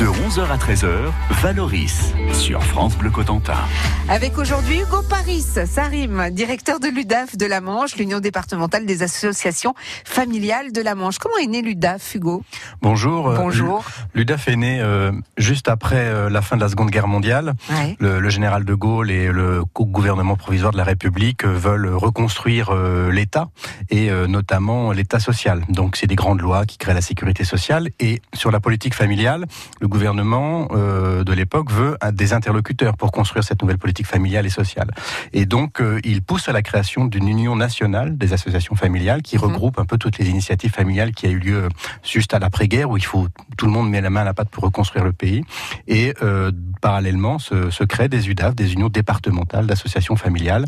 De 11h à 13h, Valoris sur France Bleu Cotentin. Avec aujourd'hui Hugo Paris, Sarim, directeur de l'UDAF de la Manche, l'Union départementale des associations familiales de la Manche. Comment est né l'UDAF, Hugo? Bonjour. euh, Bonjour. L'UDAF est né euh, juste après euh, la fin de la Seconde Guerre mondiale. Ouais. Le, le général de Gaulle et le gouvernement provisoire de la République veulent reconstruire euh, l'État et euh, notamment l'État social. Donc c'est des grandes lois qui créent la sécurité sociale et sur la politique familiale, le gouvernement euh, de l'époque veut des interlocuteurs pour construire cette nouvelle politique familiale et sociale. Et donc euh, il pousse à la création d'une union nationale des associations familiales qui Mhm. regroupe un peu toutes les initiatives familiales qui a eu lieu juste à l'après-guerre où il faut tout le monde met la main à la pâte pour reconstruire le pays. Et euh, parallèlement se, se créent des UDAF, des unions départementales d'associations familiales.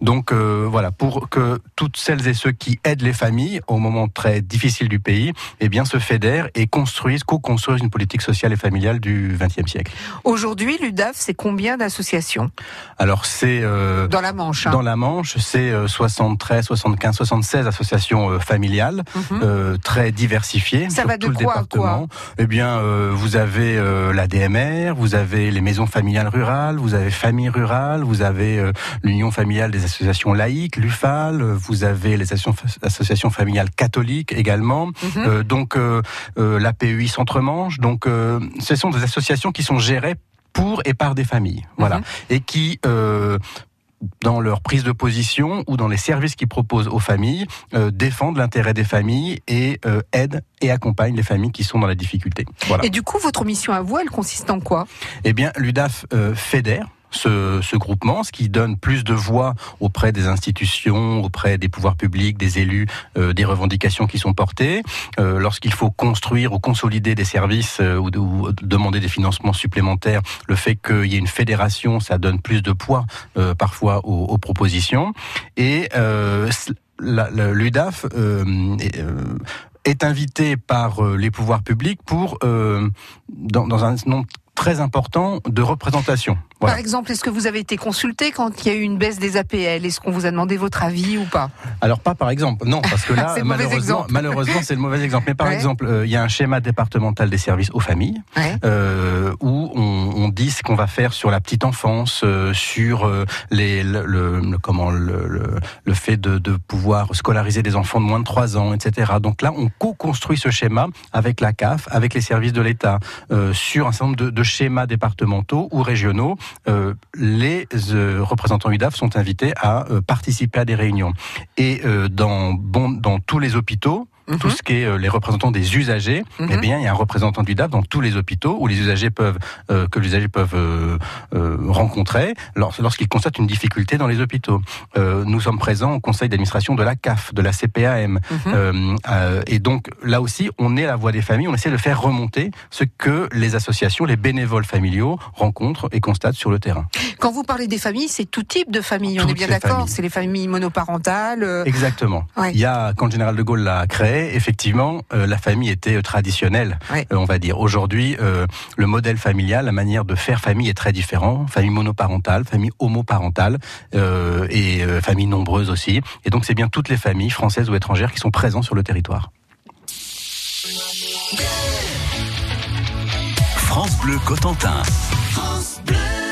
Donc euh, voilà, pour que toutes celles et ceux qui aident les familles au moment très difficile du pays, eh bien se fédèrent et construisent, co-construisent une politique sociale et familiale du XXe siècle. Aujourd'hui, l'UDAF, c'est combien d'associations? Alors c'est euh, dans la Manche hein dans la Manche, c'est euh, 73, 75, 76 associations euh, familiales. Mhm. euh, très diversifié Ça sur va de tout le quoi à département. Eh bien, vous avez la DMR, vous avez les maisons familiales rurales, vous avez Famille Rurale, vous avez l'Union familiale des associations laïques, l'UFAL, vous avez les associations, familiales catholiques également, Mhm. donc euh, euh, la PEI Centre-Manche. Donc, ce sont des associations qui sont gérées pour et par des familles, voilà, Mhm. et qui euh, dans leur prise de position ou dans les services qu'ils proposent aux familles, euh, défendent l'intérêt des familles et euh, aident et accompagnent les familles qui sont dans la difficulté. Voilà. Et du coup, votre mission à vous, elle consiste en quoi? Eh bien, l'UDAF euh, fédère. Ce, ce groupement, ce qui donne plus de voix auprès des institutions, auprès des pouvoirs publics, des élus, euh, des revendications qui sont portées. Euh, Lorsqu'il faut construire ou consolider des services euh, ou, ou demander des financements supplémentaires, le fait qu'il y ait une fédération, ça donne plus de poids euh, parfois aux, aux propositions. Et euh, l'UDAF euh, est, invité par les pouvoirs publics pour, euh, dans, dans un nombre très important de représentations. Voilà. Par exemple, est-ce que vous avez été consulté quand il y a eu une baisse des APL Est-ce qu'on vous a demandé votre avis ou pas? Alors pas par exemple, non, parce que là, malheureusement, malheureusement, c'est le mauvais exemple. Mais par Ouais. exemple, euh, il y a un schéma départemental des services aux familles Ouais. euh, où on, on dit ce qu'on va faire sur la petite enfance, euh, sur les, le, le- le- comment le, fait de, de pouvoir scolariser des enfants de moins de 3 ans, etc. Donc là, on co-construit ce schéma avec la CAF, avec les services de l'État, sur un certain nombre de, de schémas départementaux ou régionaux. Euh, les euh, représentants UDAF sont invités à euh, participer à des réunions. Et dans tous les hôpitaux, Mhm. tout ce qui est euh, les représentants des usagers, Mhm. eh bien, il y a un représentant du DAF dans tous les hôpitaux où les usagers peuvent, euh, que les usagers peuvent euh, rencontrer lors- lorsqu'ils constatent une difficulté dans les hôpitaux. Nous sommes présents au conseil d'administration de la CAF, de la CPAM, Mhm. et donc là aussi, on est la voix des familles. On essaie de faire remonter ce que les associations, les bénévoles familiaux rencontrent et constatent sur le terrain. Quand vous parlez des familles, c'est tout type de famille, on est bien d'accord. C'est les familles monoparentales. Exactement. Ouais. Il y a, quand le général de Gaulle l'a créé, effectivement, euh, la famille était euh, traditionnelle, euh, on va dire. Aujourd'hui, euh, le modèle familial, la manière de faire famille est très différent. Famille monoparentale, famille homoparentale euh, et euh, famille nombreuse aussi. Et donc, c'est bien toutes les familles, françaises ou étrangères, qui sont présentes sur le territoire. France Bleu Cotentin. What's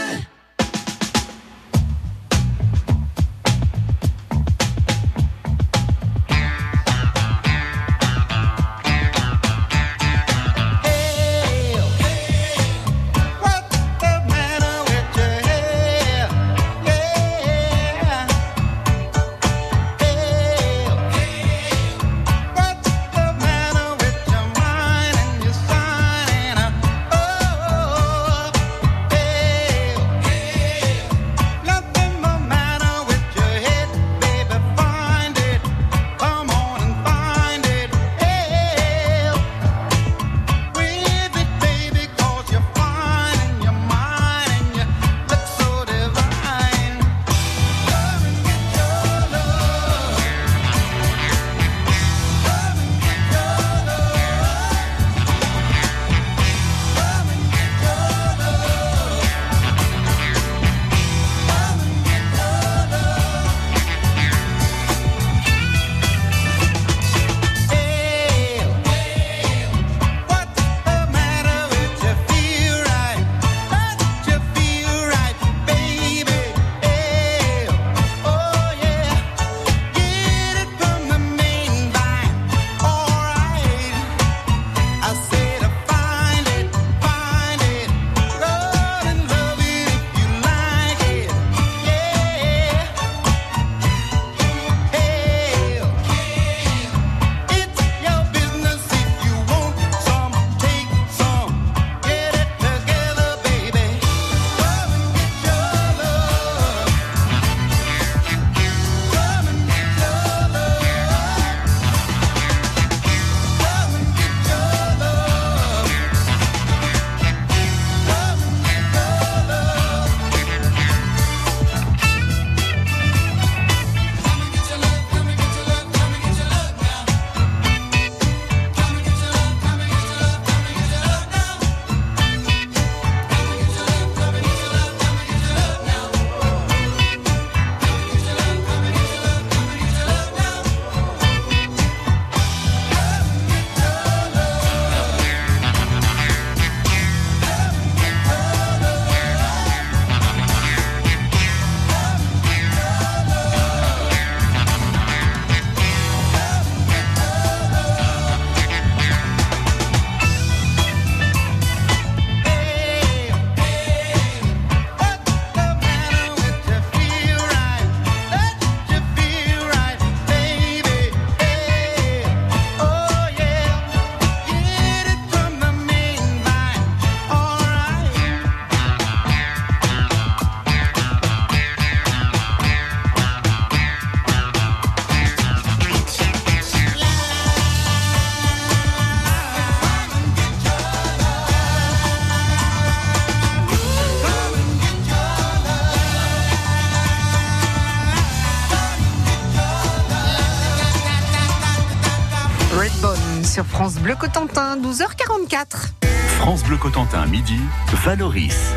Bleu Cotentin, 12h44. France Bleu Cotentin, midi, Valoris.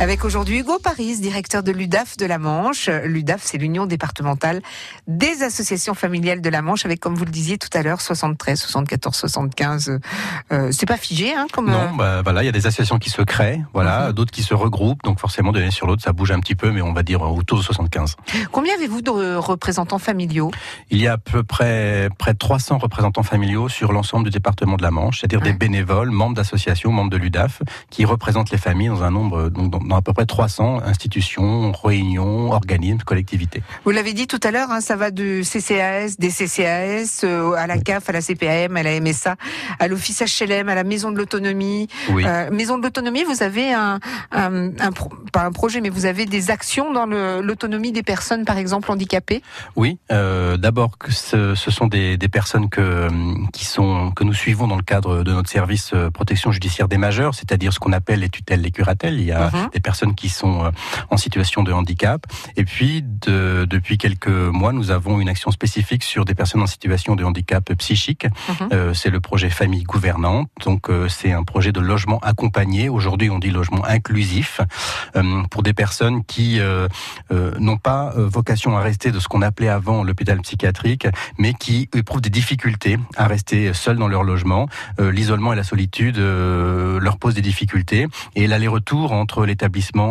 Avec aujourd'hui Hugo Paris, directeur de l'UDAF de la Manche. L'UDAF, c'est l'Union départementale des associations familiales de la Manche, avec, comme vous le disiez tout à l'heure, 73, 74, 75. Euh, c'est pas figé, hein, comme. Non, bah, voilà, il y a des associations qui se créent, voilà, Mhm. d'autres qui se regroupent, donc forcément d'une année sur l'autre, ça bouge un petit peu, mais on va dire autour de 75. euh, Combien avez-vous de représentants familiaux? Il y a à peu près près de 300 représentants familiaux sur l'ensemble du département de la Manche, c'est-à-dire Ouais. des bénévoles, membres d'associations, membres de l'UDAF, qui représentent les familles dans un nombre, donc dans, dans à peu près 300 institutions, réunions, organismes, collectivités. Vous l'avez dit tout à l'heure, hein, ça va de CCAS, des CCAS, euh, à la Oui. CAF, à la CPAM, à la MSA, à l'Office HLM, à la Maison de l'Autonomie. Oui. Euh, Maison de l'Autonomie, vous avez un, un, un pro- pas un projet, mais vous avez des actions dans l'autonomie des personnes, par exemple, handicapées? Oui, euh, d'abord que ce, ce sont des, des personnes que, hum, qui sont, que nous suivons dans le cadre de notre service protection judiciaire des majeurs, c'est-à-dire ce qu'on appelle les tutelles, les curatelles. Il y a Mhm. des personnes qui sont euh, en situation de handicap. Et puis, de- depuis quelques mois, nous avons une action spécifique sur des personnes en situation de handicap psychique. Mhm. Euh, c'est le projet Famille Gouvernante. Donc, euh, c'est un projet de logement accompagné. Aujourd'hui, on dit logement inclusif pour des personnes qui n'ont pas vocation à rester de ce qu'on appelait avant l'hôpital psychiatrique, mais qui éprouvent des difficultés à rester seuls dans leur logement. L'isolement et la solitude leur posent des difficultés. Et l'aller-retour entre l'établissement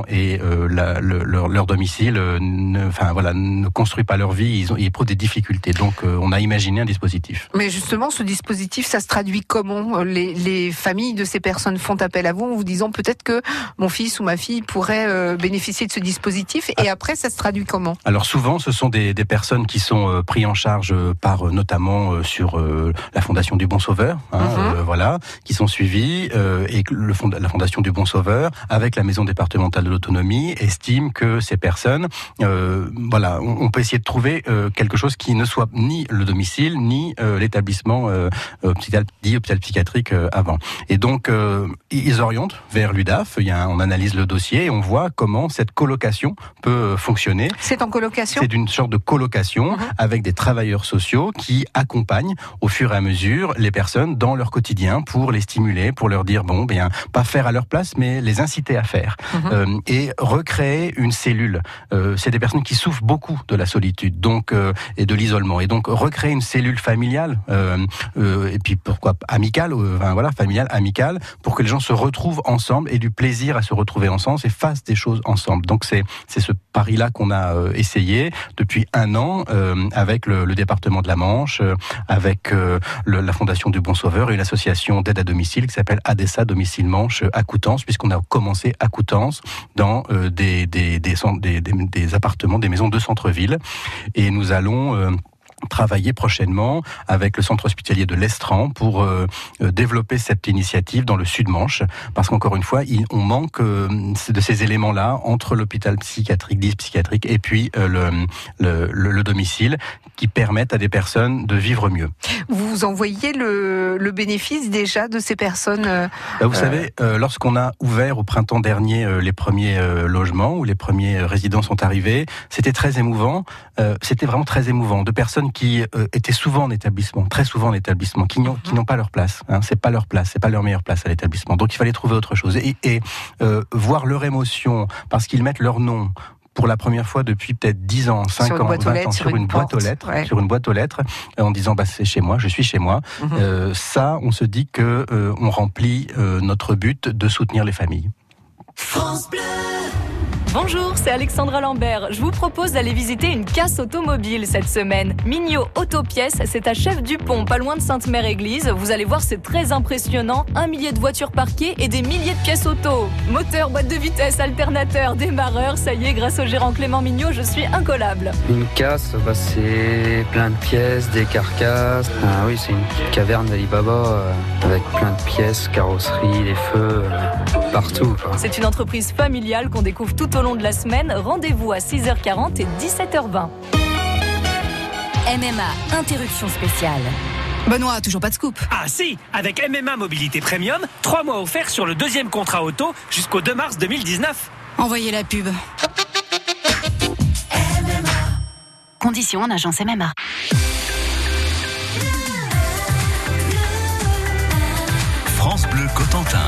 et euh, la- le- leur, leur domicile, euh, ne, enfin voilà, ne construit pas leur vie. Ils, ont, ils éprouvent des difficultés. Donc, euh, on a imaginé un dispositif. Mais justement, ce dispositif, ça se traduit comment? Les, les familles de ces personnes font appel à vous en vous disant peut-être que mon fils ou ma fille pourrait bénéficier de ce dispositif. Et après, ça se traduit comment? Alors souvent, ce sont des, des personnes qui sont prises en charge par notamment sur la Fondation du Bon Sauveur, hein, Mhm. voilà, qui sont suivies et le la Fondation du Bon Sauveur, avec la Maison départementale de l'autonomie, estime que ces personnes, euh, voilà, on, on peut essayer de trouver euh, quelque chose qui ne soit ni le domicile ni euh, l'établissement euh, hôpital, dit hôpital psychiatrique euh, avant. Et donc euh, ils orientent vers l'UDAF. Il y a un- on analyse le dossier et on voit comment cette colocation peut euh, fonctionner. C'est en colocation? C'est une sorte de colocation Mhm. avec des travailleurs sociaux qui accompagnent au fur et à mesure les personnes dans leur quotidien pour les stimuler, pour leur dire bon, bien pas faire à leur place, mais les inciter à faire Mhm. Euh, et recréer une cellule. Euh, c'est des personnes qui souffrent beaucoup de la solitude, donc euh, et de l'isolement, et donc recréer une cellule familiale et puis pourquoi amicale, voilà familiale, amicale, pour que les gens se retrouvent ensemble et du plaisir à se retrouver ensemble et fassent des choses ensemble. Donc c'est ce pari-là qu'on a essayé depuis un an avec le, département de la Manche, avec la Fondation du Bon Sauveur et une association d'aide à domicile qui s'appelle ADESA Domicile Manche à Coutances, puisqu'on a commencé à Coutances dans euh, des, des, des, appartements, des maisons de centre-ville. Et nous allons... travailler prochainement avec le centre hospitalier de l'Estran pour euh, euh, développer cette initiative dans le Sud-Manche parce qu'encore une fois il- on manque euh, de ces éléments-là entre l'hôpital psychiatrique, dit psychiatrique et puis euh, le, le, le- le domicile qui permettent à des personnes de vivre mieux. Vous envoyez le, le bénéfice déjà de ces personnes Bah, vous savez, lorsqu'on a ouvert au printemps dernier les premiers logements où les premiers résidents sont arrivés, c'était très émouvant. C'était vraiment très émouvant de personnes qui euh, étaient souvent en établissement, très souvent en établissement, qui n'ont qui n'ont pas leur place. Hein, c'est pas leur place, c'est pas leur meilleure place à l'établissement. Donc il fallait trouver autre chose et, et euh, voir leur émotion parce qu'ils mettent leur nom pour la première fois depuis peut-être 10 ans, 5 Sur une ans, boîte aux 20 lettres, ans, sur sur une une boîte aux lettres, ouais. sur une boîte aux lettres, en disant bah c'est chez moi, je suis chez moi. Mhm. Euh, ça, on se dit que euh, on remplit euh, notre but de soutenir les familles. Bonjour, c'est Alexandra Lambert. Je vous propose d'aller visiter une casse automobile cette semaine. Mignot Autopièces, c'est à Chef Dupont, pas loin de Sainte-Mère-Église. Vous allez voir, c'est très impressionnant. Un millier de voitures parquées et des milliers de pièces auto. Moteur, boîte de vitesse, alternateur, démarreur. Ça y est, grâce au gérant Clément Mignot, je suis incollable. Une casse, bah, c'est plein de pièces, des carcasses. Ah oui, c'est une caverne d'Alibaba euh, avec plein de pièces, carrosserie, des feux, euh, partout. C'est une entreprise familiale qu'on découvre tout au long de la semaine. Rendez-vous à 6h40 et 17h20. MMA, interruption spéciale. Benoît, toujours pas de scoop. Ah si, avec MMA Mobilité Premium, 3 mois offerts sur le deuxième contrat auto jusqu'au 2 mars 2019. Envoyez la pub. Conditions en agence MMA. Cotentin.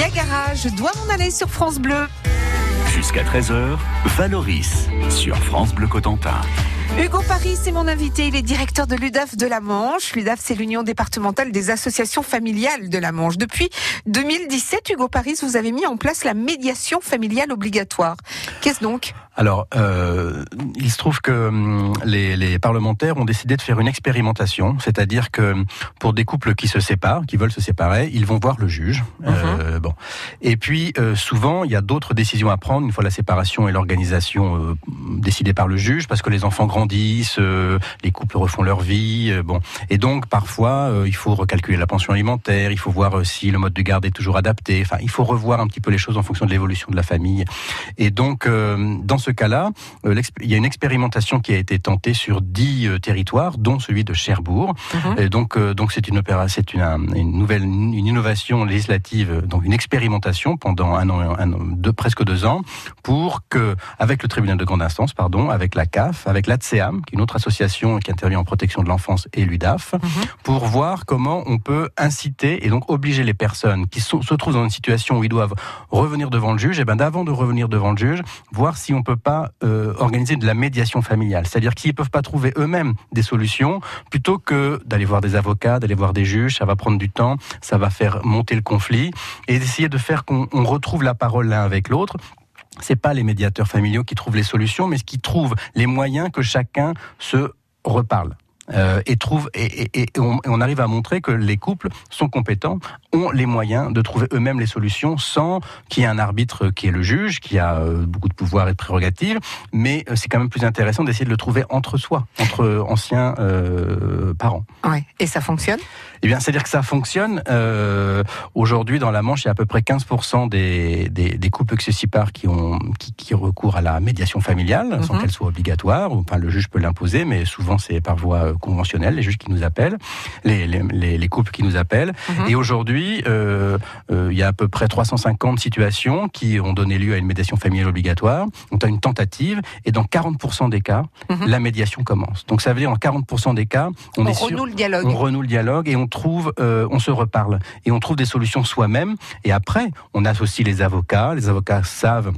Niagara, je dois m'en aller sur France Bleu. Jusqu'à 13h, Valoris sur France Bleu Cotentin. Hugo Paris, c'est mon invité. Il est directeur de l'UDAF de la Manche. L'UDAF, c'est l'Union départementale des associations familiales de la Manche. Depuis 2017, Hugo Paris, vous avez mis en place la médiation familiale obligatoire. Qu'est-ce donc? Alors, euh, il se trouve que hum, les, les parlementaires ont décidé de faire une expérimentation, c'est-à-dire que hum, pour des couples qui se séparent, qui veulent se séparer, ils vont voir le juge. Euh, bon, et puis euh, souvent il y a d'autres décisions à prendre une fois la séparation et l'organisation euh, décidée par le juge, parce que les enfants grandissent, les couples refont leur vie, bon, et donc parfois il faut recalculer la pension alimentaire, il faut voir si le mode de garde est toujours adapté. Enfin, il faut revoir un petit peu les choses en fonction de l'évolution de la famille. Et donc, dans ce cas-là, euh, il y a une expérimentation qui a été tentée sur dix euh, territoires, dont celui de Cherbourg. Et donc, euh, donc c'est une opéra, c'est une, un- une nouvelle, une innovation législative, donc une expérimentation pendant un an, un an- deux, presque deux ans, pour que, avec le tribunal de grande instance, pardon, avec la CAF, avec l'ATSEAM, qui est une autre association qui intervient en protection de l'enfance, et l'UDAF, pour voir comment on peut inciter et donc obliger les personnes qui sont- se trouvent dans une situation où ils doivent revenir devant le juge, et ben d'avant de revenir devant le juge, voir si on peut pas euh, organiser de la médiation familiale, c'est-à-dire qu'ils peuvent pas trouver eux-mêmes des solutions, plutôt que d'aller voir des avocats, d'aller voir des juges, ça va prendre du temps, ça va faire monter le conflit, et d'essayer de faire qu'on on retrouve la parole l'un avec l'autre. C'est pas les médiateurs familiaux qui trouvent les solutions, mais qui trouvent les moyens que chacun se reparle. Euh, et trouve et, et- et on, et on arrive à montrer que les couples sont compétents, ont les moyens de trouver eux-mêmes les solutions sans qu'il y ait un arbitre qui est le juge, qui a euh, beaucoup de pouvoir et de prérogatives. Mais euh, c'est quand même plus intéressant d'essayer de le trouver entre soi, entre anciens euh, parents. Ouais. Et ça fonctionne? Eh bien, c'est-à-dire que ça fonctionne. Euh, Aujourd'hui, dans la Manche, il y a à peu près 15% des, des, des couples successipars qui ont qui, qui recourent à la médiation familiale, sans Mhm. qu'elle soit obligatoire. Enfin, le juge peut l'imposer, mais souvent c'est par voie conventionnelle. Les juges qui nous appellent, les, les, les, les couples qui nous appellent. Mhm. Et aujourd'hui, euh, euh, il y a à peu près 350 situations qui ont donné lieu à une médiation familiale obligatoire. On a une tentative, et dans 40% des cas, Mhm. la médiation commence. Donc ça veut dire en 40% des cas, on, On, est sûr renoue le dialogue. on renoue le dialogue et on trouve, euh, on se reparle et on trouve des solutions soi-même. Et après, on associe les avocats. Les avocats savent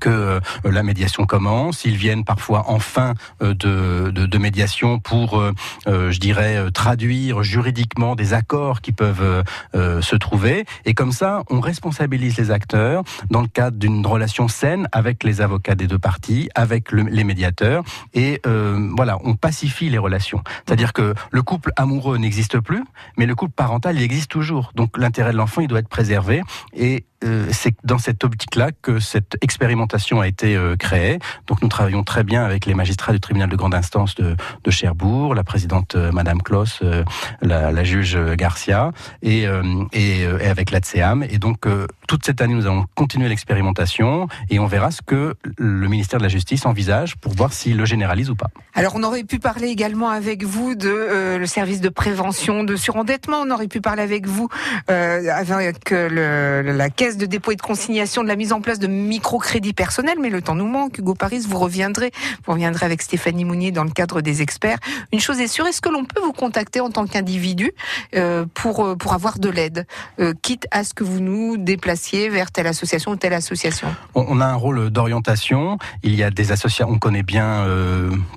que euh, la médiation commence. Ils viennent parfois en fin euh, de, médiation pour, euh, je dirais, traduire juridiquement des accords qui peuvent se trouver. Et comme ça, on responsabilise les acteurs dans le cadre d'une relation saine avec les avocats des deux parties, avec le- les médiateurs. Et voilà, on pacifie les relations. C'est-à-dire que le couple amoureux n'existe plus, mais le couple parental, il existe toujours. Donc l'intérêt de l'enfant, il doit être préservé. Et c'est dans cette optique-là que cette expérimentation a été euh, créée. Donc nous travaillons très bien avec les magistrats du tribunal de grande instance de, Cherbourg, la présidente euh, Madame Kloss, euh, la, juge Garcia, et, avec l'ATSEAM. Et donc toute cette année, nous allons continuer l'expérimentation et on verra ce que le ministère de la Justice envisage pour voir s'il le généralise ou pas. Alors on aurait pu parler également avec vous de le service de prévention de surendettement. On aurait pu parler avec vous avec la caisse de dépôt et de consignation de la mise en place de microcrédits personnels. Mais le temps nous manque. Hugo Paris, vous reviendrez. Vous reviendrez avec Stéphanie Mounier dans le cadre des experts. Une chose est sûre, est-ce que l'on peut vous contacter en tant qu'individu euh, pour euh, pour avoir de l'aide, euh, quitte à ce que vous nous déplaciez vers telle association ou telle association? On, a un rôle d'orientation. Il y a des associations. On connaît bien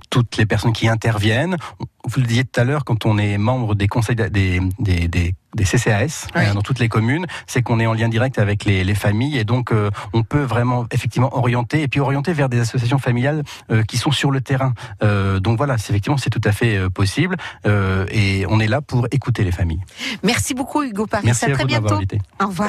toutes les personnes qui interviennent. Vous le disiez tout à l'heure, quand on est membre des conseils des, des, des, des CCAS Oui. euh, dans toutes les communes, c'est qu'on est en lien direct avec les, les familles et donc euh, on peut vraiment effectivement orienter et puis orienter vers des associations familiales euh, qui sont sur le terrain. Euh, donc voilà, effectivement c'est tout à fait possible et on est là pour écouter les familles. Merci beaucoup Hugo Paris. Merci à à très bientôt. invité. Au revoir.